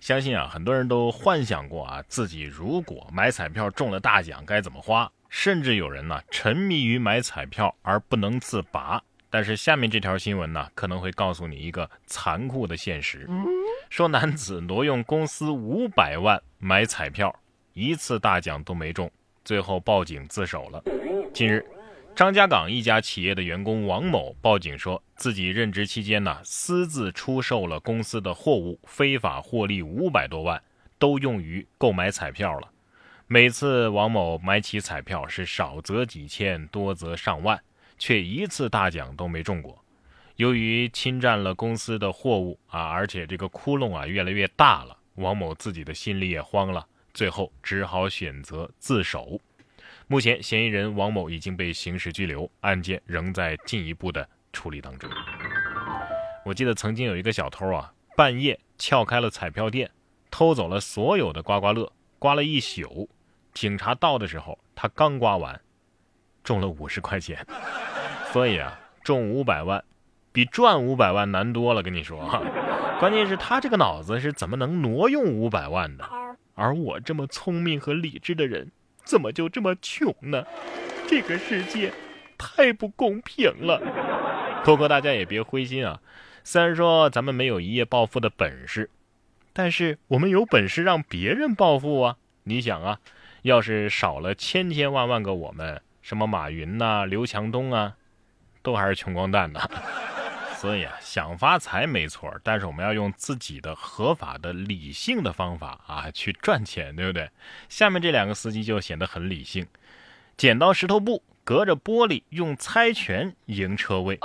相信啊，很多人都幻想过啊，自己如果买彩票中了大奖该怎么花，甚至有人呢沉迷于买彩票而不能自拔。但是下面这条新闻呢，可能会告诉你一个残酷的现实：说男子挪用公司五百万买彩票，一次大奖都没中，最后报警自首了。近日。张家港一家企业的员工王某报警说，自己任职期间呢，私自出售了公司的货物，非法获利五百多万，都用于购买彩票了。每次王某买起彩票是少则几千，多则上万，却一次大奖都没中过。由于侵占了公司的货物啊，而且这个窟窿啊越来越大了，王某自己的心里也慌了，最后只好选择自首。目前，嫌疑人王某已经被刑事拘留，案件仍在进一步的处理当中。我记得曾经有一个小偷啊，半夜撬开了彩票店，偷走了所有的刮刮乐，刮了一宿。警察到的时候，他刚刮完，中了五十块钱。所以啊，中五百万，比赚五百万难多了。跟你说哈，关键是他这个脑子是怎么能挪用五百万的？而我这么聪明和理智的人。怎么就这么穷呢？这个世界太不公平了。不过大家也别灰心啊，虽然说咱们没有一夜暴富的本事，但是我们有本事让别人暴富啊。你想啊，要是少了千千万万个我们，什么马云呐、刘强东啊，都还是穷光蛋呢。所以啊，想发财没错，但是我们要用自己的合法的、理性的方法啊去赚钱，对不对？下面这两个司机就显得很理性，剪刀石头布，隔着玻璃用猜拳赢车位。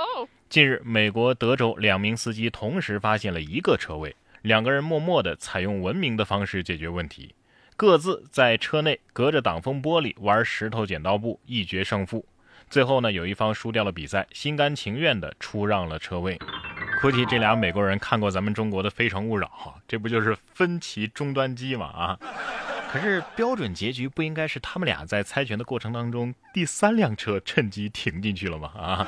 近日，美国德州两名司机同时发现了一个车位，两个人默默地采用文明的方式解决问题，各自在车内隔着挡风玻璃玩石头剪刀布，一决胜负。最后呢，有一方输掉了比赛，心甘情愿地出让了车位。估计这俩美国人看过咱们中国的《非诚勿扰》，这不就是分歧终端机吗？啊！可是标准结局不应该是他们俩在猜拳的过程当中，第三辆车趁机停进去了吗？啊！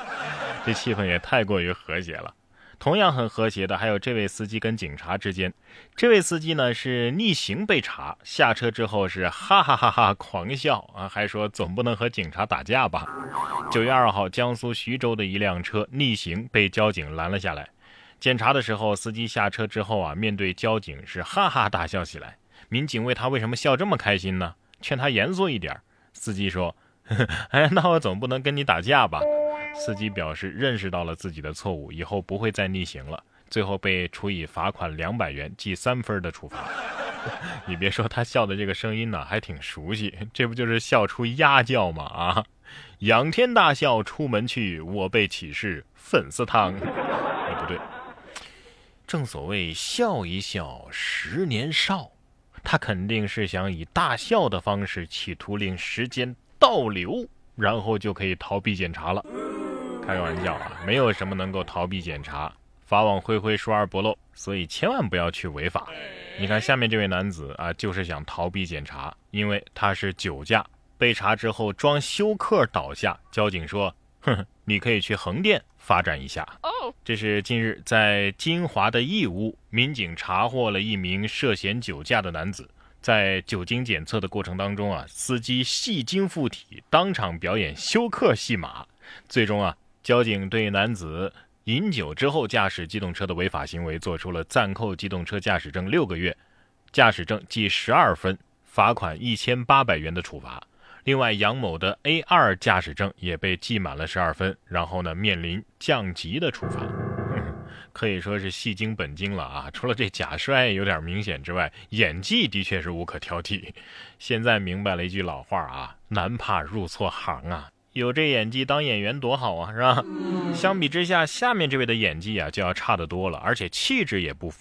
这气氛也太过于和谐了。同样很和谐的还有这位司机跟警察之间，这位司机呢是逆行被查，下车之后是哈哈哈哈狂笑啊，还说总不能和警察打架吧。九月二号，江苏徐州的一辆车逆行被交警拦了下来，检查的时候，司机下车之后啊，面对交警是哈哈大笑起来。民警问他为什么笑这么开心呢？劝他严肃一点。司机说：“哎，那我总不能跟你打架吧？”司机表示认识到了自己的错误，以后不会再逆行了。最后被处以罚款两百元、记三分的处罚。你别说，他笑的这个声音呢，还挺熟悉，这不就是笑出鸭叫吗？啊，仰天大笑出门去，我辈岂是粉丝汤？哎，不对，正所谓笑一笑，十年少。他肯定是想以大笑的方式，企图令时间倒流，然后就可以逃避检查了。开个玩笑啊，没有什么能够逃避检查，法网恢恢，疏而不漏，所以千万不要去违法。你看下面这位男子啊，就是想逃避检查，因为他是酒驾，被查之后装休克倒下。交警说：“哼，你可以去横店发展一下。”哦这是近日在金华的义乌，民警查获了一名涉嫌酒驾的男子，在酒精检测的过程当中啊，司机戏精附体，当场表演休克戏码，最终啊。交警对男子饮酒之后驾驶机动车的违法行为作出了暂扣机动车驾驶证六个月、驾驶证记十二分、罚款一千八百元的处罚。另外，杨某的 A 二驾驶证也被记满了十二分，然后呢面临降级的处罚。可以说是戏精本精了啊！除了这假摔有点明显之外，演技的确是无可挑剔。现在明白了一句老话啊：男怕入错行啊。有这演技当演员多好啊，是吧？相比之下，下面这位的演技啊就要差得多了，而且气质也不符。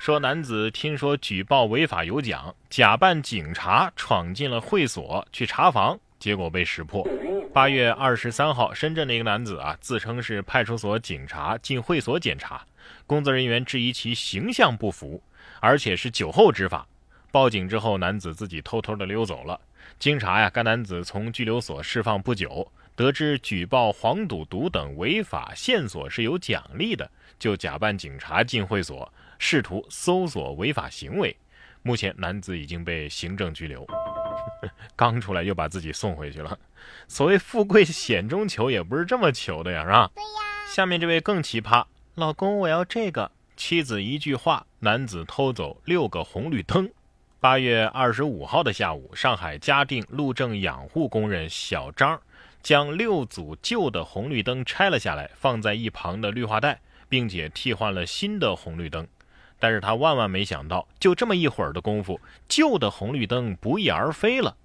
说男子听说举报违法有奖，假扮警察闯进了会所去查房，结果被识破。八月二十三号，深圳的一个男子啊自称是派出所警察进会所检查，工作人员质疑其形象不符，而且是酒后执法。报警之后，男子自己偷偷的溜走了。经查呀，该男子从拘留所释放不久，得知举报黄赌毒等违法线索是有奖励的，就假扮警察进会所，试图搜索违法行为。目前男子已经被行政拘留。刚出来又把自己送回去了。所谓富贵险中求，也不是这么求的呀，是吧？对呀。下面这位更奇葩，老公我要这个，妻子一句话，男子偷走六个红绿灯。八月二十五号的下午，上海嘉定路政养护工人小张将六组旧的红绿灯拆了下来，放在一旁的绿化带，并且替换了新的红绿灯。但是他万万没想到，就这么一会儿的功夫，旧的红绿灯不翼而飞了。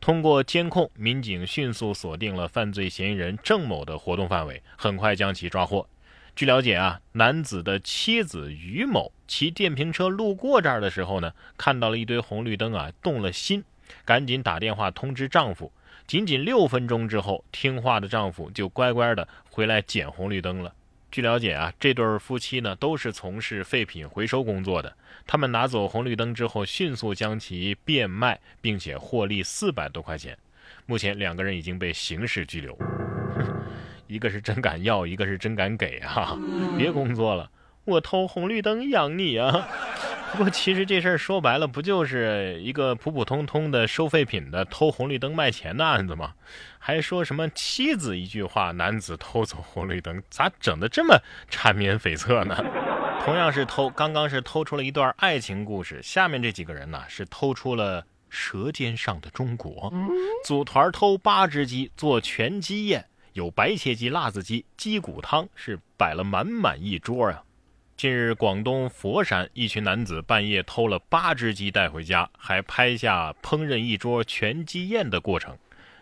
通过监控，民警迅速锁定了犯罪嫌疑人郑某的活动范围，很快将其抓获。据了解啊，男子的妻子于某骑电瓶车路过这儿的时候呢，看到了一堆红绿灯啊，动了心，赶紧打电话通知丈夫。仅仅六分钟之后，听话的丈夫就乖乖的回来捡红绿灯了。据了解啊，这对夫妻呢都是从事废品回收工作的。他们拿走红绿灯之后，迅速将其变卖，并且获利四百多块钱。目前两个人已经被刑事拘留。一个是真敢要，一个是真敢给啊！别工作了，我偷红绿灯养你啊！不过其实这事儿说白了，不就是一个普普通通的收废品的偷红绿灯卖钱的案子吗？还说什么妻子一句话，男子偷走红绿灯，咋整的这么缠绵悱恻呢？同样是偷，刚刚是偷出了一段爱情故事，下面这几个人呢是偷出了《舌尖上的中国》，组团偷八只鸡做全鸡宴，有白切鸡、辣子鸡、鸡骨汤，是摆了满满一桌啊。近日，广东佛山一群男子半夜偷了八只鸡带回家，还拍下烹饪一桌全鸡宴的过程，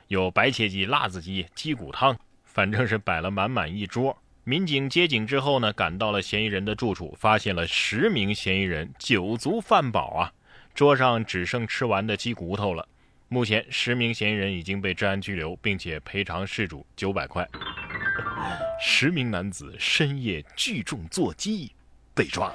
有白切鸡、辣子鸡、鸡骨汤，反正是摆了满满一桌。民警接警之后呢，赶到了嫌疑人的住处，发现了十名嫌疑人酒足饭饱啊，桌上只剩吃完的鸡骨头了。目前，十名嫌疑人已经被治安拘留，并且赔偿事主九百块。十名男子深夜聚众做鸡。被抓，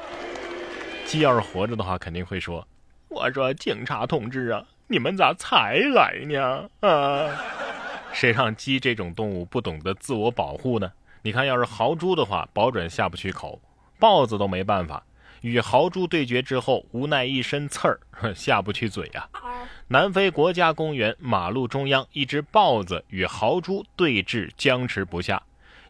鸡要是活着的话，肯定会说：“我说警察同志啊，你们咋才来呢？啊，谁让鸡这种动物不懂得自我保护呢？你看，要是豪猪的话，保准下不去口；豹子都没办法，与豪猪对决之后，无奈一身刺儿，下不去嘴啊。南非国家公园马路中央，一只豹子与豪猪对峙，僵持不下。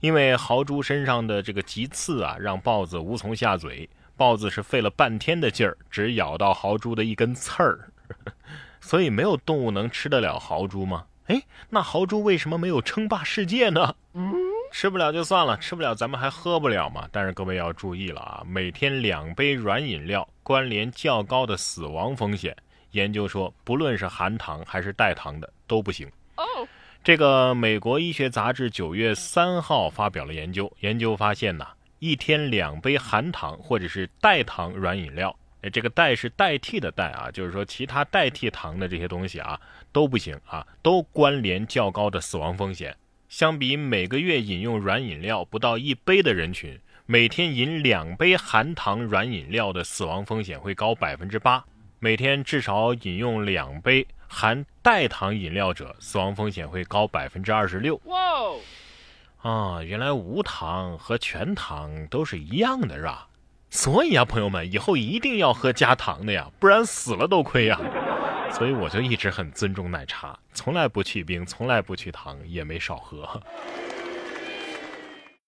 因为豪猪身上的这个棘刺啊，让豹子无从下嘴。豹子是费了半天的劲儿，只咬到豪猪的一根刺儿。所以没有动物能吃得了豪猪吗？哎，那豪猪为什么没有称霸世界呢？吃不了就算了，吃不了咱们还喝不了嘛？但是各位要注意了啊，每天两杯软饮料关联较高的死亡风险。研究说，不论是含糖还是代糖的都不行。这个美国医学杂志九月三号发表了研究，研究发现呢，一天两杯含糖或者是代糖软饮料，哎，这个代是代替的代啊，就是说其他代替糖的这些东西啊都不行啊，都关联较高的死亡风险。相比每个月饮用软饮料不到一杯的人群，每天饮两杯含糖软饮料的死亡风险会高百分之八，每天至少饮用两杯。含代糖饮料者死亡风险会高百分之二十六。哇！啊，原来无糖和全糖都是一样的，是吧？所以啊，朋友们，以后一定要喝加糖的呀，不然死了都亏呀。所以我就一直很尊重奶茶，从来不去冰，从来不去糖，也没少喝。